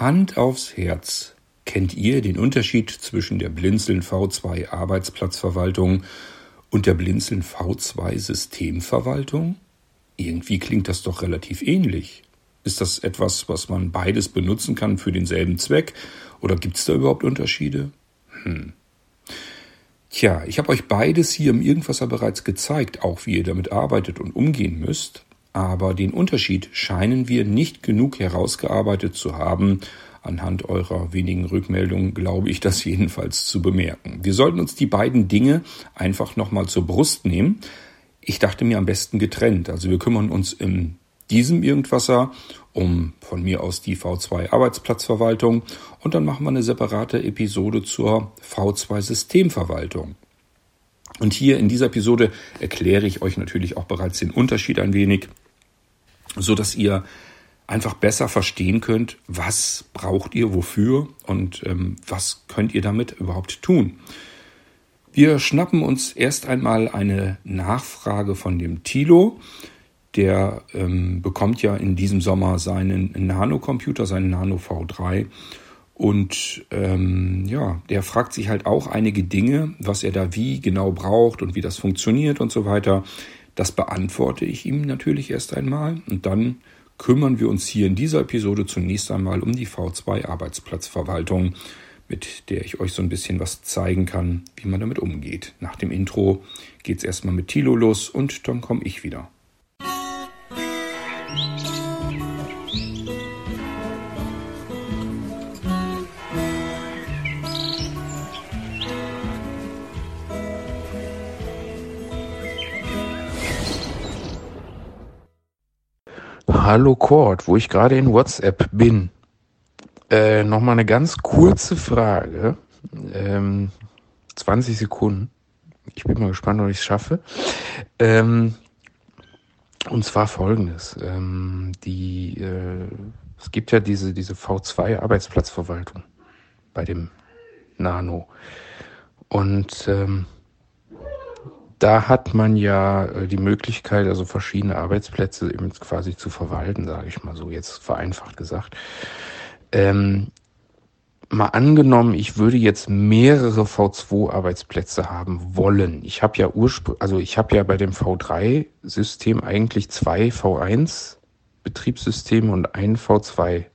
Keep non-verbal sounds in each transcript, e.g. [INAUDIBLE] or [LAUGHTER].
Hand aufs Herz. Kennt ihr den Unterschied zwischen der Blinzeln V2 Arbeitsplatzverwaltung und der Blinzeln V2 Systemverwaltung? Irgendwie klingt das doch relativ ähnlich. Ist das etwas, was man beides benutzen kann für denselben Zweck? Oder gibt es da überhaupt Unterschiede? Hm. Tja, ich habe euch beides hier im Irgendwasser bereits gezeigt, auch wie ihr damit arbeitet und umgehen müsst aber den Unterschied scheinen wir nicht genug herausgearbeitet zu haben. Anhand eurer wenigen Rückmeldungen glaube ich das jedenfalls zu bemerken. Wir sollten uns die beiden Dinge einfach nochmal zur Brust nehmen. Ich dachte mir am besten getrennt. Also wir kümmern uns in diesem Irgendwasser um von mir aus die V2 Arbeitsplatzverwaltung und dann machen wir eine separate Episode zur V2 Systemverwaltung. Und hier in dieser Episode erkläre ich euch natürlich auch bereits den Unterschied ein wenig so dass ihr einfach besser verstehen könnt, was braucht ihr wofür und ähm, was könnt ihr damit überhaupt tun. Wir schnappen uns erst einmal eine Nachfrage von dem Tilo. Der ähm, bekommt ja in diesem Sommer seinen Nano-Computer, seinen Nano V3. Und ähm, ja, der fragt sich halt auch einige Dinge, was er da wie genau braucht und wie das funktioniert und so weiter. Das beantworte ich ihm natürlich erst einmal und dann kümmern wir uns hier in dieser Episode zunächst einmal um die V2 Arbeitsplatzverwaltung, mit der ich euch so ein bisschen was zeigen kann, wie man damit umgeht. Nach dem Intro geht es erstmal mit Tilo los und dann komme ich wieder. Hallo Cord, wo ich gerade in WhatsApp bin. Äh, Nochmal eine ganz kurze Frage. Ähm, 20 Sekunden. Ich bin mal gespannt, ob ich es schaffe. Ähm, und zwar folgendes. Ähm, die, äh, es gibt ja diese, diese V2 Arbeitsplatzverwaltung bei dem Nano. Und ähm, da hat man ja äh, die Möglichkeit, also verschiedene Arbeitsplätze eben quasi zu verwalten, sage ich mal so, jetzt vereinfacht gesagt. Ähm, mal angenommen, ich würde jetzt mehrere V2-Arbeitsplätze haben wollen. Ich habe ja ursprünglich, also ich habe ja bei dem V3-System eigentlich zwei V1-Betriebssysteme und ein V2,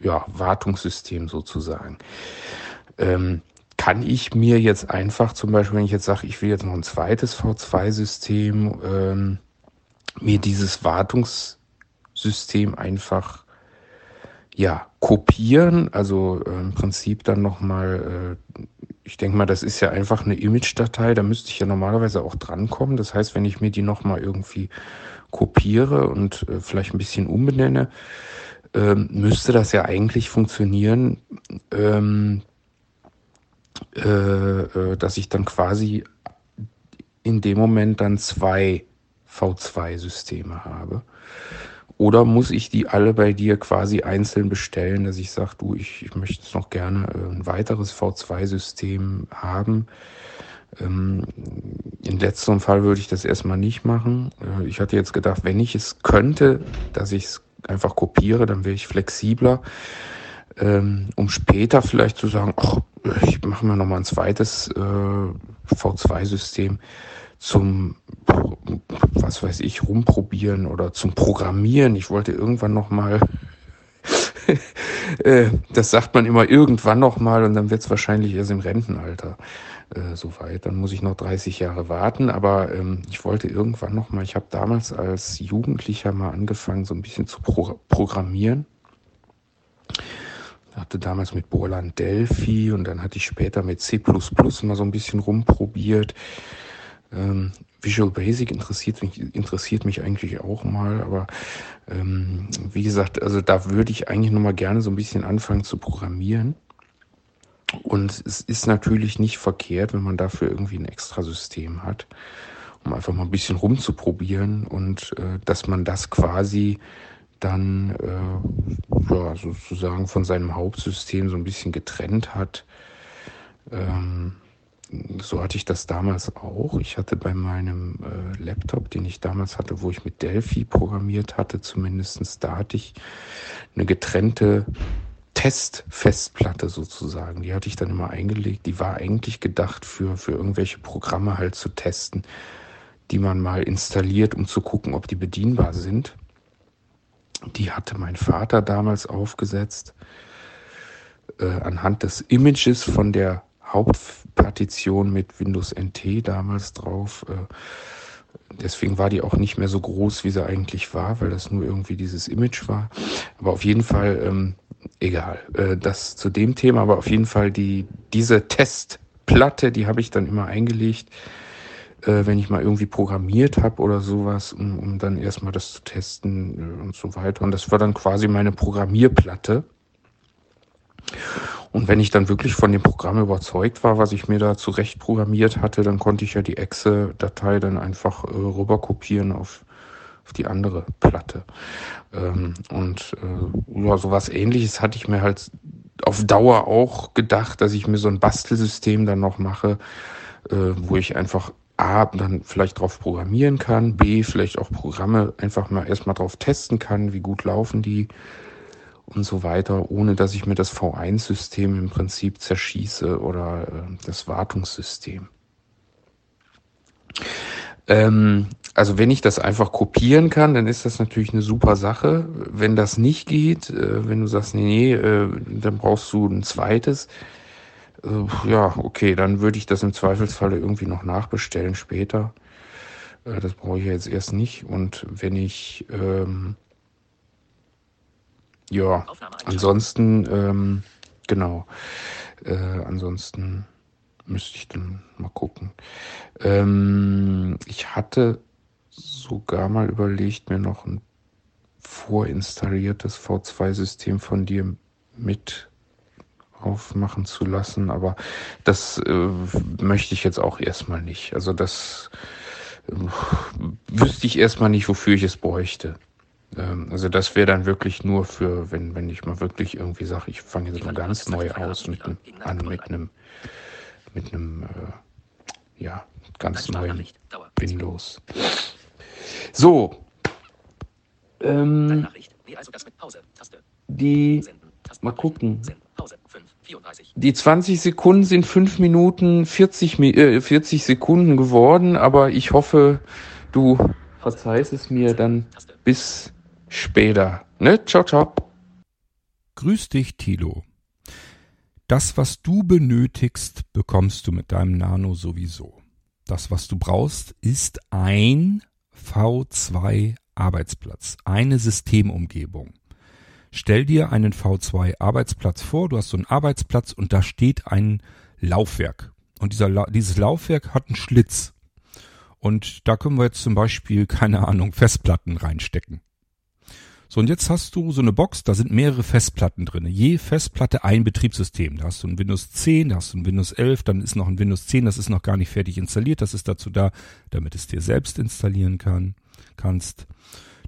ja, sozusagen. Ähm, kann ich mir jetzt einfach zum Beispiel, wenn ich jetzt sage, ich will jetzt noch ein zweites V2-System, ähm, mir dieses Wartungssystem einfach ja kopieren, also äh, im Prinzip dann nochmal, äh, ich denke mal, das ist ja einfach eine Image-Datei, da müsste ich ja normalerweise auch drankommen. Das heißt, wenn ich mir die nochmal irgendwie kopiere und äh, vielleicht ein bisschen umbenenne, ähm, müsste das ja eigentlich funktionieren, ähm, äh, äh, dass ich dann quasi in dem Moment dann zwei V2-Systeme habe. Oder muss ich die alle bei dir quasi einzeln bestellen, dass ich sage, du, ich, ich möchte noch gerne äh, ein weiteres V2-System haben. Ähm, in letzterem Fall würde ich das erstmal nicht machen. Äh, ich hatte jetzt gedacht, wenn ich es könnte, dass ich es einfach kopiere, dann wäre ich flexibler ähm, um später vielleicht zu sagen, ach, ich mache mir nochmal ein zweites äh, V2-System zum, was weiß ich, rumprobieren oder zum Programmieren. Ich wollte irgendwann nochmal, [LAUGHS] äh, das sagt man immer irgendwann nochmal und dann wird es wahrscheinlich erst im Rentenalter äh, soweit. Dann muss ich noch 30 Jahre warten, aber ähm, ich wollte irgendwann nochmal, ich habe damals als Jugendlicher mal angefangen, so ein bisschen zu pro programmieren hatte damals mit Borland Delphi und dann hatte ich später mit C++ mal so ein bisschen rumprobiert. Ähm, Visual Basic interessiert mich, interessiert mich eigentlich auch mal, aber ähm, wie gesagt, also da würde ich eigentlich noch mal gerne so ein bisschen anfangen zu programmieren. Und es ist natürlich nicht verkehrt, wenn man dafür irgendwie ein extra System hat, um einfach mal ein bisschen rumzuprobieren und äh, dass man das quasi dann äh, ja, sozusagen von seinem Hauptsystem so ein bisschen getrennt hat. Ähm, so hatte ich das damals auch. Ich hatte bei meinem äh, Laptop, den ich damals hatte, wo ich mit Delphi programmiert hatte, zumindestens da hatte ich eine getrennte Testfestplatte sozusagen. Die hatte ich dann immer eingelegt. Die war eigentlich gedacht für, für irgendwelche Programme halt zu testen, die man mal installiert, um zu gucken, ob die bedienbar sind. Die hatte mein Vater damals aufgesetzt äh, anhand des Images von der Hauptpartition mit Windows NT damals drauf. Äh, deswegen war die auch nicht mehr so groß, wie sie eigentlich war, weil das nur irgendwie dieses Image war. Aber auf jeden Fall, ähm, egal, äh, das zu dem Thema, aber auf jeden Fall die, diese Testplatte, die habe ich dann immer eingelegt, äh, wenn ich mal irgendwie programmiert habe oder sowas, um, um dann erstmal das zu testen äh, und so weiter. Und das war dann quasi meine Programmierplatte. Und wenn ich dann wirklich von dem Programm überzeugt war, was ich mir da zurecht programmiert hatte, dann konnte ich ja die Exe-Datei dann einfach äh, rüber kopieren auf, auf die andere Platte. Ähm, und äh, ja, sowas ähnliches hatte ich mir halt auf Dauer auch gedacht, dass ich mir so ein Bastelsystem dann noch mache, äh, wo ich einfach A, dann vielleicht drauf programmieren kann, B, vielleicht auch Programme einfach mal erstmal drauf testen kann, wie gut laufen die und so weiter, ohne dass ich mir das V1-System im Prinzip zerschieße oder äh, das Wartungssystem. Ähm, also wenn ich das einfach kopieren kann, dann ist das natürlich eine super Sache. Wenn das nicht geht, äh, wenn du sagst, nee, nee, äh, dann brauchst du ein zweites, ja, okay, dann würde ich das im Zweifelsfalle irgendwie noch nachbestellen später. Äh, das brauche ich jetzt erst nicht. Und wenn ich ähm, ja, ansonsten, ähm, genau. Äh, ansonsten müsste ich dann mal gucken. Ähm, ich hatte sogar mal überlegt, mir noch ein vorinstalliertes V2-System von dir mit aufmachen zu lassen, aber das äh, möchte ich jetzt auch erstmal nicht. Also das äh, wüsste ich erstmal nicht, wofür ich es bräuchte. Ähm, also das wäre dann wirklich nur für, wenn, wenn ich mal wirklich irgendwie sage, ich fange jetzt mal ganz neu aus mit einem, an mit einem, mit einem, äh, ja, ganz neuen Windows. So. Ähm, die, mal gucken. Die 20 Sekunden sind 5 Minuten 40, äh, 40 Sekunden geworden, aber ich hoffe, du verzeihst es mir dann bis später. Ne? Ciao, ciao. Grüß dich, Tilo. Das, was du benötigst, bekommst du mit deinem Nano sowieso. Das, was du brauchst, ist ein V2 Arbeitsplatz, eine Systemumgebung. Stell dir einen V2 Arbeitsplatz vor, du hast so einen Arbeitsplatz und da steht ein Laufwerk. Und dieser, dieses Laufwerk hat einen Schlitz. Und da können wir jetzt zum Beispiel, keine Ahnung, Festplatten reinstecken. So, und jetzt hast du so eine Box, da sind mehrere Festplatten drin. Je Festplatte ein Betriebssystem. Da hast du ein Windows 10, da hast du ein Windows 11, dann ist noch ein Windows 10, das ist noch gar nicht fertig installiert. Das ist dazu da, damit es dir selbst installieren kann, kannst.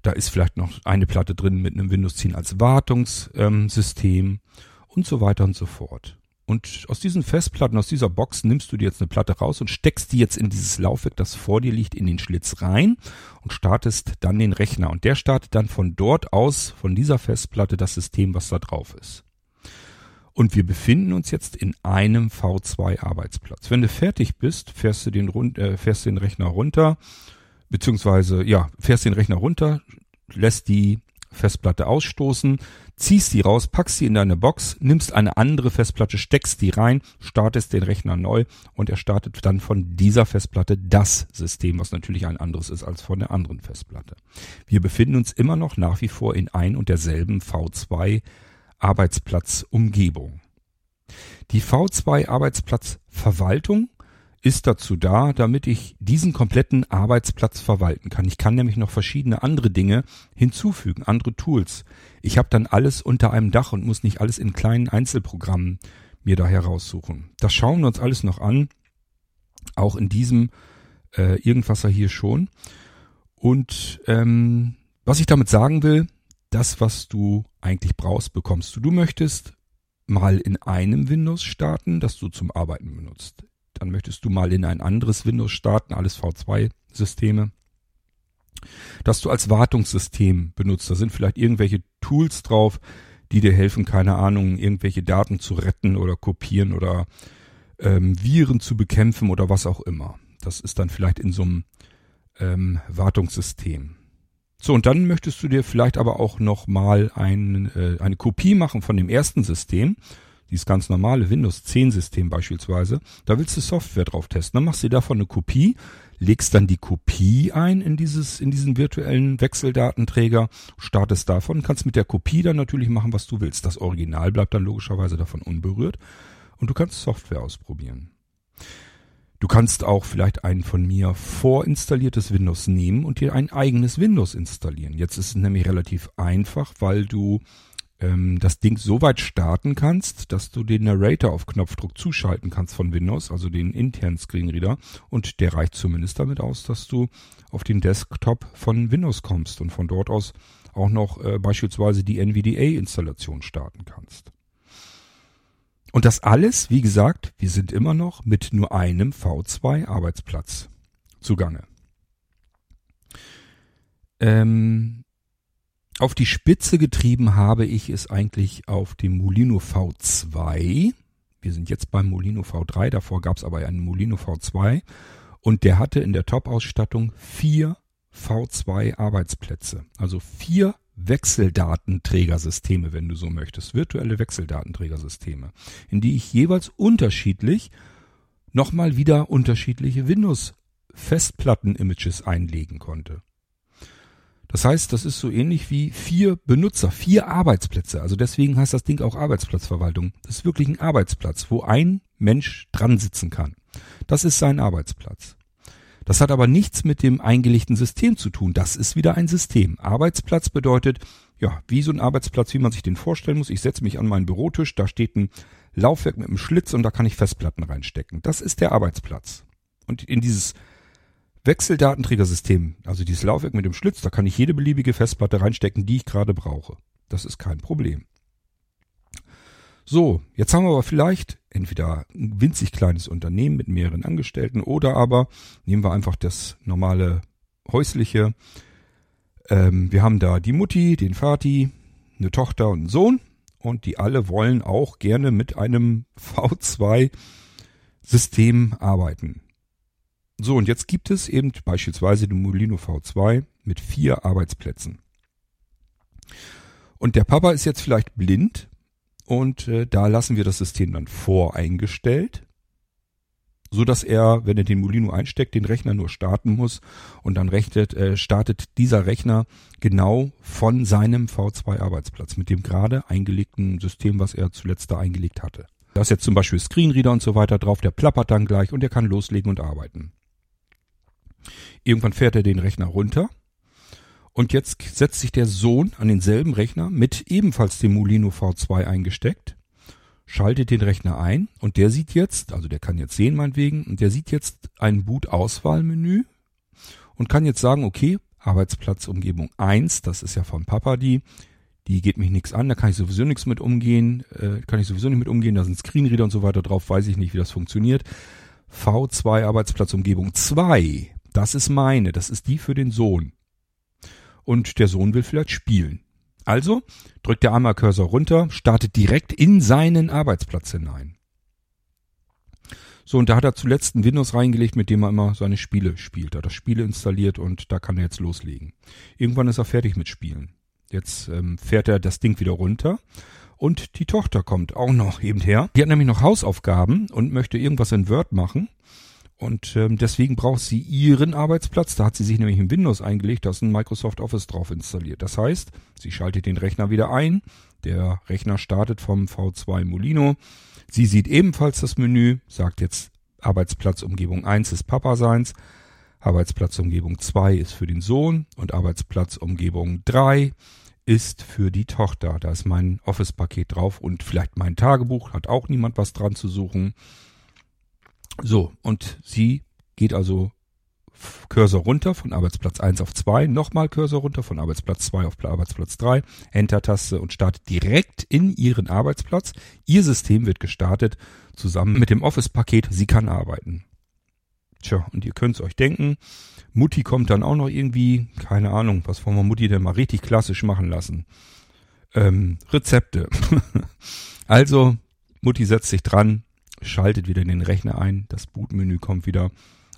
Da ist vielleicht noch eine Platte drin mit einem Windows 10 als Wartungssystem ähm, und so weiter und so fort. Und aus diesen Festplatten, aus dieser Box nimmst du dir jetzt eine Platte raus und steckst die jetzt in dieses Laufwerk, das vor dir liegt, in den Schlitz rein und startest dann den Rechner. Und der startet dann von dort aus, von dieser Festplatte, das System, was da drauf ist. Und wir befinden uns jetzt in einem V2-Arbeitsplatz. Wenn du fertig bist, fährst du den, äh, fährst den Rechner runter, beziehungsweise, ja, fährst den Rechner runter, lässt die Festplatte ausstoßen, ziehst die raus, packst sie in deine Box, nimmst eine andere Festplatte, steckst die rein, startest den Rechner neu und er startet dann von dieser Festplatte das System, was natürlich ein anderes ist als von der anderen Festplatte. Wir befinden uns immer noch nach wie vor in ein und derselben V2 Arbeitsplatzumgebung. Die V2 Arbeitsplatzverwaltung ist dazu da, damit ich diesen kompletten Arbeitsplatz verwalten kann. Ich kann nämlich noch verschiedene andere Dinge hinzufügen, andere Tools. Ich habe dann alles unter einem Dach und muss nicht alles in kleinen Einzelprogrammen mir da heraussuchen. Das schauen wir uns alles noch an, auch in diesem äh, Irgendwasser hier schon. Und ähm, was ich damit sagen will, das, was du eigentlich brauchst, bekommst du. Du möchtest mal in einem Windows starten, das du zum Arbeiten benutzt dann möchtest du mal in ein anderes Windows starten, alles V2-Systeme, dass du als Wartungssystem benutzt. Da sind vielleicht irgendwelche Tools drauf, die dir helfen, keine Ahnung, irgendwelche Daten zu retten oder kopieren oder ähm, Viren zu bekämpfen oder was auch immer. Das ist dann vielleicht in so einem ähm, Wartungssystem. So, und dann möchtest du dir vielleicht aber auch noch mal ein, äh, eine Kopie machen von dem ersten System, dieses ganz normale Windows 10 System beispielsweise. Da willst du Software drauf testen. Dann machst du davon eine Kopie, legst dann die Kopie ein in dieses, in diesen virtuellen Wechseldatenträger, startest davon, kannst mit der Kopie dann natürlich machen, was du willst. Das Original bleibt dann logischerweise davon unberührt und du kannst Software ausprobieren. Du kannst auch vielleicht ein von mir vorinstalliertes Windows nehmen und dir ein eigenes Windows installieren. Jetzt ist es nämlich relativ einfach, weil du ähm, das Ding so weit starten kannst, dass du den Narrator auf Knopfdruck zuschalten kannst von Windows, also den internen Screenreader. Und der reicht zumindest damit aus, dass du auf den Desktop von Windows kommst und von dort aus auch noch äh, beispielsweise die NVDA-Installation starten kannst. Und das alles, wie gesagt, wir sind immer noch mit nur einem V2-Arbeitsplatz zugange. Ähm, auf die Spitze getrieben habe ich es eigentlich auf dem Molino V2. Wir sind jetzt beim Molino V3, davor gab es aber einen Molino V2 und der hatte in der Top-Ausstattung vier V2 Arbeitsplätze. Also vier Wechseldatenträgersysteme, wenn du so möchtest, virtuelle Wechseldatenträgersysteme, in die ich jeweils unterschiedlich nochmal wieder unterschiedliche Windows-Festplatten-Images einlegen konnte. Das heißt, das ist so ähnlich wie vier Benutzer, vier Arbeitsplätze. Also deswegen heißt das Ding auch Arbeitsplatzverwaltung. Das ist wirklich ein Arbeitsplatz, wo ein Mensch dran sitzen kann. Das ist sein Arbeitsplatz. Das hat aber nichts mit dem eingelegten System zu tun. Das ist wieder ein System. Arbeitsplatz bedeutet, ja, wie so ein Arbeitsplatz, wie man sich den vorstellen muss. Ich setze mich an meinen Bürotisch, da steht ein Laufwerk mit einem Schlitz und da kann ich Festplatten reinstecken. Das ist der Arbeitsplatz. Und in dieses Wechseldatenträgersystem, also dieses Laufwerk mit dem Schlitz, da kann ich jede beliebige Festplatte reinstecken, die ich gerade brauche. Das ist kein Problem. So, jetzt haben wir aber vielleicht entweder ein winzig kleines Unternehmen mit mehreren Angestellten oder aber nehmen wir einfach das normale häusliche. Ähm, wir haben da die Mutti, den Vati, eine Tochter und einen Sohn und die alle wollen auch gerne mit einem V2-System arbeiten. So, und jetzt gibt es eben beispielsweise den Molino V2 mit vier Arbeitsplätzen. Und der Papa ist jetzt vielleicht blind und äh, da lassen wir das System dann voreingestellt, so dass er, wenn er den Molino einsteckt, den Rechner nur starten muss und dann rechnet, äh, startet dieser Rechner genau von seinem V2 Arbeitsplatz mit dem gerade eingelegten System, was er zuletzt da eingelegt hatte. Da ist jetzt zum Beispiel Screenreader und so weiter drauf, der plappert dann gleich und er kann loslegen und arbeiten. Irgendwann fährt er den Rechner runter und jetzt setzt sich der Sohn an denselben Rechner mit ebenfalls dem Molino V2 eingesteckt, schaltet den Rechner ein und der sieht jetzt, also der kann jetzt sehen meinetwegen, und der sieht jetzt ein Boot-Auswahlmenü und kann jetzt sagen, okay, Arbeitsplatzumgebung 1, das ist ja von Papa die, die geht mich nichts an, da kann ich sowieso nichts mit umgehen, äh, kann ich sowieso nicht mit umgehen, da sind Screenreader und so weiter drauf, weiß ich nicht, wie das funktioniert. V2 Arbeitsplatzumgebung 2, das ist meine, das ist die für den Sohn und der Sohn will vielleicht spielen. Also drückt der einmal Cursor runter, startet direkt in seinen Arbeitsplatz hinein. So, und da hat er zuletzt ein Windows reingelegt, mit dem er immer seine Spiele spielt. Er hat das Spiele installiert und da kann er jetzt loslegen. Irgendwann ist er fertig mit Spielen. Jetzt ähm, fährt er das Ding wieder runter und die Tochter kommt auch noch eben her. Die hat nämlich noch Hausaufgaben und möchte irgendwas in Word machen. Und ähm, deswegen braucht sie ihren Arbeitsplatz. Da hat sie sich nämlich in Windows eingelegt, da ist ein Microsoft Office drauf installiert. Das heißt, sie schaltet den Rechner wieder ein. Der Rechner startet vom V2 Molino. Sie sieht ebenfalls das Menü, sagt jetzt Arbeitsplatzumgebung 1 ist Papa seins, Arbeitsplatzumgebung 2 ist für den Sohn und Arbeitsplatzumgebung 3 ist für die Tochter. Da ist mein Office-Paket drauf und vielleicht mein Tagebuch, hat auch niemand was dran zu suchen. So, und sie geht also Cursor runter von Arbeitsplatz 1 auf 2, nochmal Cursor runter von Arbeitsplatz 2 auf Arbeitsplatz 3, Enter-Taste und startet direkt in ihren Arbeitsplatz. Ihr System wird gestartet zusammen mit dem Office-Paket. Sie kann arbeiten. Tja, und ihr könnt's euch denken, Mutti kommt dann auch noch irgendwie, keine Ahnung, was wollen wir Mutti denn mal richtig klassisch machen lassen? Ähm, Rezepte. [LAUGHS] also, Mutti setzt sich dran, schaltet wieder in den Rechner ein, das Bootmenü kommt wieder.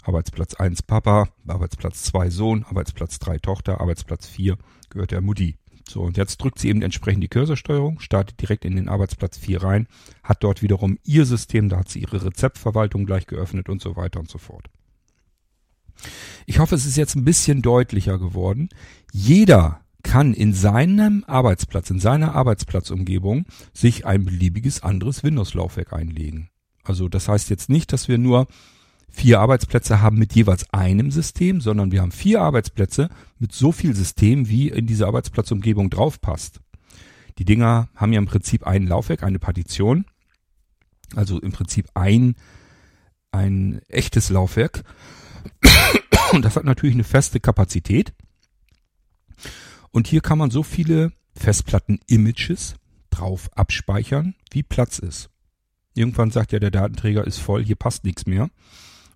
Arbeitsplatz 1 Papa, Arbeitsplatz 2 Sohn, Arbeitsplatz 3 Tochter, Arbeitsplatz 4 gehört der Mutti. So, und jetzt drückt sie eben entsprechend die Cursorsteuerung, startet direkt in den Arbeitsplatz 4 rein, hat dort wiederum ihr System, da hat sie ihre Rezeptverwaltung gleich geöffnet und so weiter und so fort. Ich hoffe, es ist jetzt ein bisschen deutlicher geworden. Jeder kann in seinem Arbeitsplatz, in seiner Arbeitsplatzumgebung sich ein beliebiges anderes Windows-Laufwerk einlegen. Also das heißt jetzt nicht, dass wir nur vier Arbeitsplätze haben mit jeweils einem System, sondern wir haben vier Arbeitsplätze mit so viel System, wie in diese Arbeitsplatzumgebung draufpasst. Die Dinger haben ja im Prinzip ein Laufwerk, eine Partition, also im Prinzip ein, ein echtes Laufwerk. Und das hat natürlich eine feste Kapazität. Und hier kann man so viele Festplatten-Images drauf abspeichern, wie Platz ist. Irgendwann sagt ja der Datenträger ist voll, hier passt nichts mehr.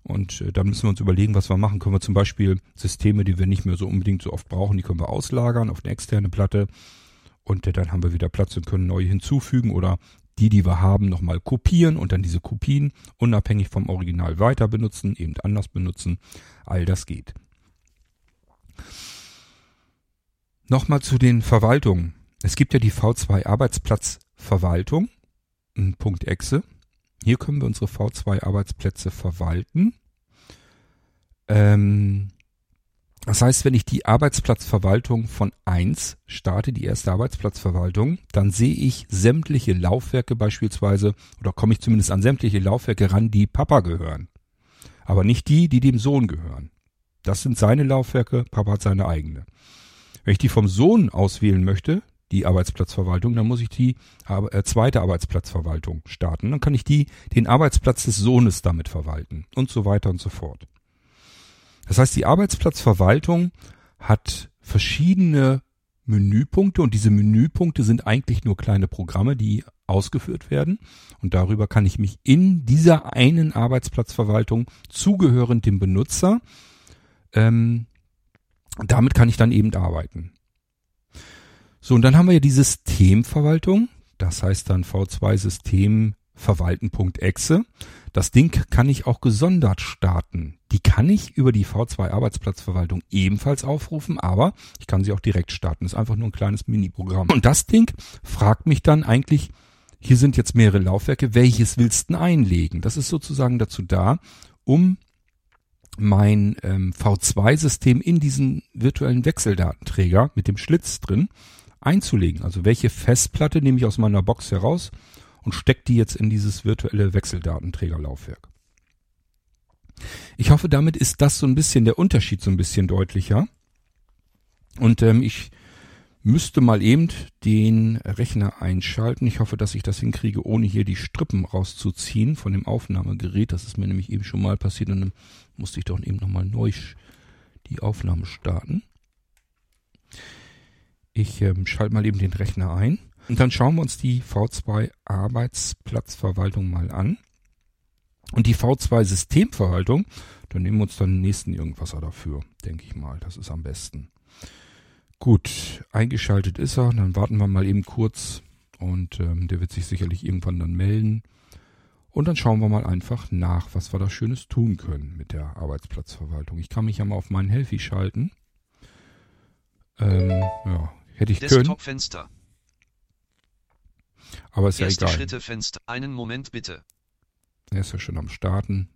Und äh, dann müssen wir uns überlegen, was wir machen. Können wir zum Beispiel Systeme, die wir nicht mehr so unbedingt so oft brauchen, die können wir auslagern auf eine externe Platte. Und äh, dann haben wir wieder Platz und können neue hinzufügen oder die, die wir haben, nochmal kopieren und dann diese Kopien unabhängig vom Original weiter benutzen, eben anders benutzen. All das geht. Nochmal zu den Verwaltungen. Es gibt ja die V2 Arbeitsplatzverwaltung, Punkt .exe. Hier können wir unsere V2 Arbeitsplätze verwalten. Ähm, das heißt, wenn ich die Arbeitsplatzverwaltung von 1 starte, die erste Arbeitsplatzverwaltung, dann sehe ich sämtliche Laufwerke beispielsweise, oder komme ich zumindest an sämtliche Laufwerke ran, die Papa gehören. Aber nicht die, die dem Sohn gehören. Das sind seine Laufwerke, Papa hat seine eigene. Wenn ich die vom Sohn auswählen möchte, die Arbeitsplatzverwaltung, dann muss ich die äh, zweite Arbeitsplatzverwaltung starten. Dann kann ich die, den Arbeitsplatz des Sohnes damit verwalten und so weiter und so fort. Das heißt, die Arbeitsplatzverwaltung hat verschiedene Menüpunkte und diese Menüpunkte sind eigentlich nur kleine Programme, die ausgeführt werden und darüber kann ich mich in dieser einen Arbeitsplatzverwaltung zugehörend dem Benutzer, ähm, damit kann ich dann eben arbeiten. So, und dann haben wir ja die Systemverwaltung. Das heißt dann V2 System verwalten.exe. Das Ding kann ich auch gesondert starten. Die kann ich über die V2 Arbeitsplatzverwaltung ebenfalls aufrufen, aber ich kann sie auch direkt starten. Ist einfach nur ein kleines Mini-Programm. Und das Ding fragt mich dann eigentlich, hier sind jetzt mehrere Laufwerke, welches willst du einlegen? Das ist sozusagen dazu da, um mein ähm, V2-System in diesen virtuellen Wechseldatenträger mit dem Schlitz drin einzulegen. Also welche Festplatte nehme ich aus meiner Box heraus und stecke die jetzt in dieses virtuelle Wechseldatenträgerlaufwerk. Ich hoffe, damit ist das so ein bisschen der Unterschied so ein bisschen deutlicher. Und ähm, ich müsste mal eben den Rechner einschalten. Ich hoffe, dass ich das hinkriege, ohne hier die Strippen rauszuziehen von dem Aufnahmegerät. Das ist mir nämlich eben schon mal passiert und dann musste ich doch eben nochmal neu die Aufnahme starten. Ich ähm, schalte mal eben den Rechner ein und dann schauen wir uns die V2 Arbeitsplatzverwaltung mal an. Und die V2 Systemverwaltung, dann nehmen wir uns dann den nächsten Irgendwasser dafür, denke ich mal. Das ist am besten. Gut, eingeschaltet ist er. Dann warten wir mal eben kurz und ähm, der wird sich sicherlich irgendwann dann melden. Und dann schauen wir mal einfach nach, was wir da Schönes tun können mit der Arbeitsplatzverwaltung. Ich kann mich ja mal auf meinen Healthy schalten. Ähm, ja, Hätte ich können. Fenster. Aber ist Erste ja egal. Schritte Fenster. Einen Moment bitte. Er ist ja schon am Starten.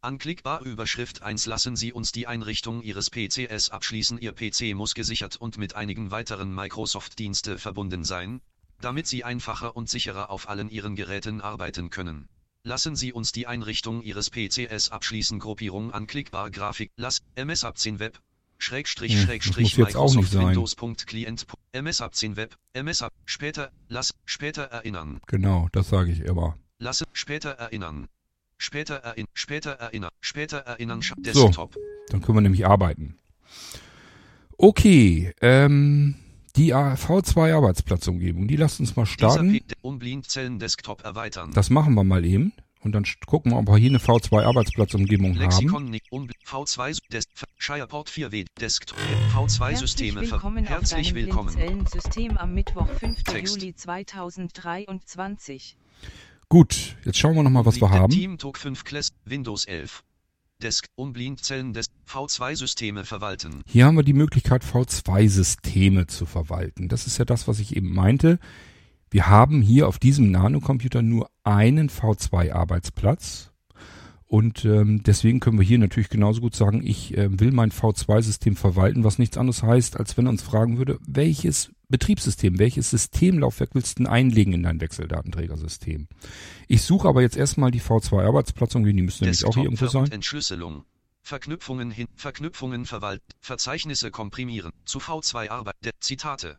Anklickbar Überschrift 1 Lassen Sie uns die Einrichtung Ihres PCs abschließen. Ihr PC muss gesichert und mit einigen weiteren Microsoft-Dienste verbunden sein, damit Sie einfacher und sicherer auf allen Ihren Geräten arbeiten können. Lassen Sie uns die Einrichtung Ihres PCs abschließen. Gruppierung anklickbar Grafik. Lass MS ab 10 Web. Schrägstrich Hm, Schrägstrich das muss jetzt auch nicht sein. Windows. Client. MS ab 10 Web. MS ab. Später. Lass. Später erinnern. Genau, das sage ich immer. Lasse. Später erinnern. Später erinnern. Später erinnern. Später erinnern. Scha- So. Desktop. Dann können wir nämlich arbeiten. Okay, ähm, die A- V2 Arbeitsplatzumgebung, die lasst uns mal starten. Das machen wir mal eben. Und dann gucken wir, ob wir hier eine V2-Arbeitsplatzumgebung haben. Lexikon Nick um V2 Des Shireport 4W Desktop V2 Systeme Herzlich willkommen Herzlich auf deinem willkommen. Blindzellensystem am Mittwoch, 5. Text. Juli 2023. Gut, jetzt schauen wir nochmal, was wir haben. Team Talk 5 Class Windows 11. Desk um Blindzellen des V2 Systeme verwalten. Hier haben wir die Möglichkeit, V2-Systeme zu verwalten. Das ist ja das, was ich eben meinte. Wir haben hier auf diesem Nanocomputer nur einen V2-Arbeitsplatz. Und ähm, deswegen können wir hier natürlich genauso gut sagen, ich äh, will mein V2-System verwalten, was nichts anderes heißt, als wenn er uns fragen würde, welches Betriebssystem, welches Systemlaufwerk willst du denn einlegen in dein Wechseldatenträgersystem? Ich suche aber jetzt erstmal die V2-Arbeitsplatzumgebung, die müsste nämlich auch hier irgendwo sein. Entschlüsselung. Verknüpfungen hin, Verknüpfungen verwalten, Verzeichnisse komprimieren, zu V2 Arbeit, Zitate.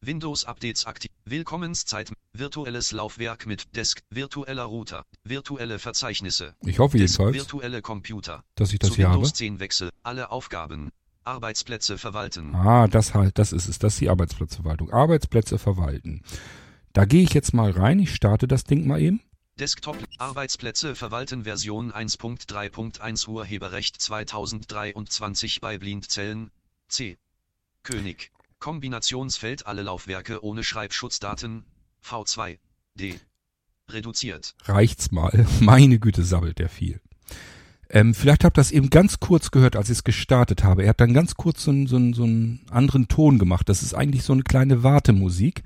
Windows Updates aktiv, Willkommenszeit, virtuelles Laufwerk mit Desk, virtueller Router, virtuelle Verzeichnisse, Ich hoffe Desk, jedenfalls, virtuelle Computer, dass ich das hier habe. Windows 10 Wechsel, alle Aufgaben, Arbeitsplätze verwalten. Ah, das halt, das ist es. Das ist die Arbeitsplatzverwaltung. Arbeitsplätze verwalten. Da gehe ich jetzt mal rein. Ich starte das Ding mal eben. Desktop Arbeitsplätze verwalten Version 1.3.1 Urheberrecht 2023 bei Blindzellen C. König. Kombinationsfeld alle Laufwerke ohne Schreibschutzdaten V2 D. Reduziert. Reicht's mal. [LAUGHS] Meine Güte, sabbelt der viel. Ähm, vielleicht habt ihr das eben ganz kurz gehört, als ich es gestartet habe. Er hat dann ganz kurz so, so, so einen anderen Ton gemacht. Das ist eigentlich so eine kleine Wartemusik.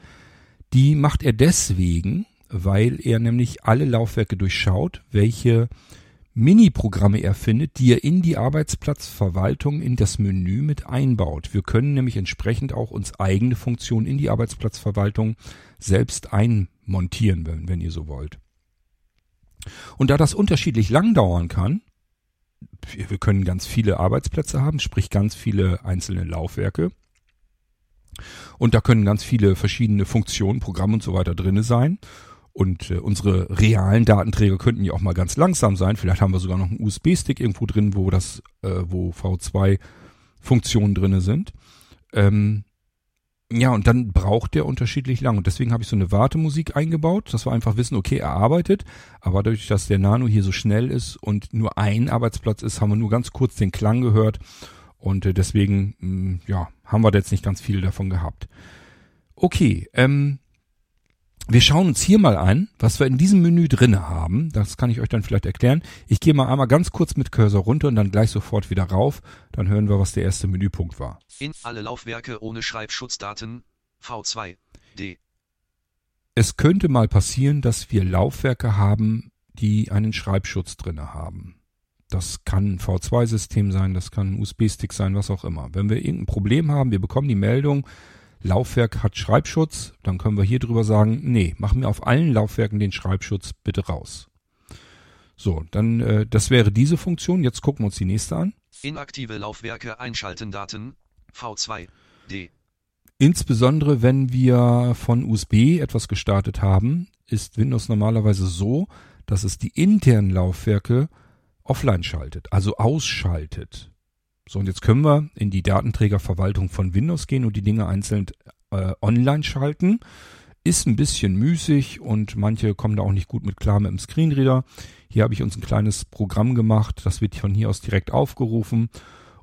Die macht er deswegen, weil er nämlich alle Laufwerke durchschaut, welche Mini-Programme er findet, die er in die Arbeitsplatzverwaltung in das Menü mit einbaut. Wir können nämlich entsprechend auch uns eigene Funktionen in die Arbeitsplatzverwaltung selbst einmontieren, wenn, wenn ihr so wollt. Und da das unterschiedlich lang dauern kann, wir wir können ganz viele Arbeitsplätze haben, sprich ganz viele einzelne Laufwerke. Und da können ganz viele verschiedene Funktionen, Programme und so weiter drinne sein. Und äh, unsere realen Datenträger könnten ja auch mal ganz langsam sein. Vielleicht haben wir sogar noch einen USB-Stick irgendwo drin, wo das, äh, wo V2-Funktionen drinne sind. Ähm, ja, und dann braucht der unterschiedlich lang. Und deswegen habe ich so eine Wartemusik eingebaut, dass wir einfach wissen, okay, er arbeitet. Aber dadurch, dass der Nano hier so schnell ist und nur ein Arbeitsplatz ist, haben wir nur ganz kurz den Klang gehört. Und äh, deswegen, mh, ja, haben wir jetzt nicht ganz viel davon gehabt. Okay, ähm, wir schauen uns hier mal an, was wir in diesem Menü drinne haben. Das kann ich euch dann vielleicht erklären. Ich gehe mal einmal ganz kurz mit Cursor runter und dann gleich sofort wieder rauf. Dann hören wir, was der erste Menüpunkt war. In alle Laufwerke ohne Schreibschutzdaten V2 D. Es könnte mal passieren, dass wir Laufwerke haben, die einen Schreibschutz drinne haben. Das kann ein V2-System sein, das kann ein USB-Stick sein, was auch immer. Wenn wir irgendein Problem haben, wir bekommen die Meldung, Laufwerk hat Schreibschutz, dann können wir hier drüber sagen, nee, mach mir auf allen Laufwerken den Schreibschutz bitte raus. So, dann, äh, das wäre diese Funktion. Jetzt gucken wir uns die nächste an. Inaktive Laufwerke einschalten Daten V2 D. Insbesondere wenn wir von USB etwas gestartet haben, ist Windows normalerweise so, dass es die internen Laufwerke offline schaltet, also ausschaltet. So, und jetzt können wir in die Datenträgerverwaltung von Windows gehen und die Dinge einzeln äh, online schalten. Ist ein bisschen müßig und manche kommen da auch nicht gut mit klar mit dem Screenreader. Hier habe ich uns ein kleines Programm gemacht, das wird von hier aus direkt aufgerufen,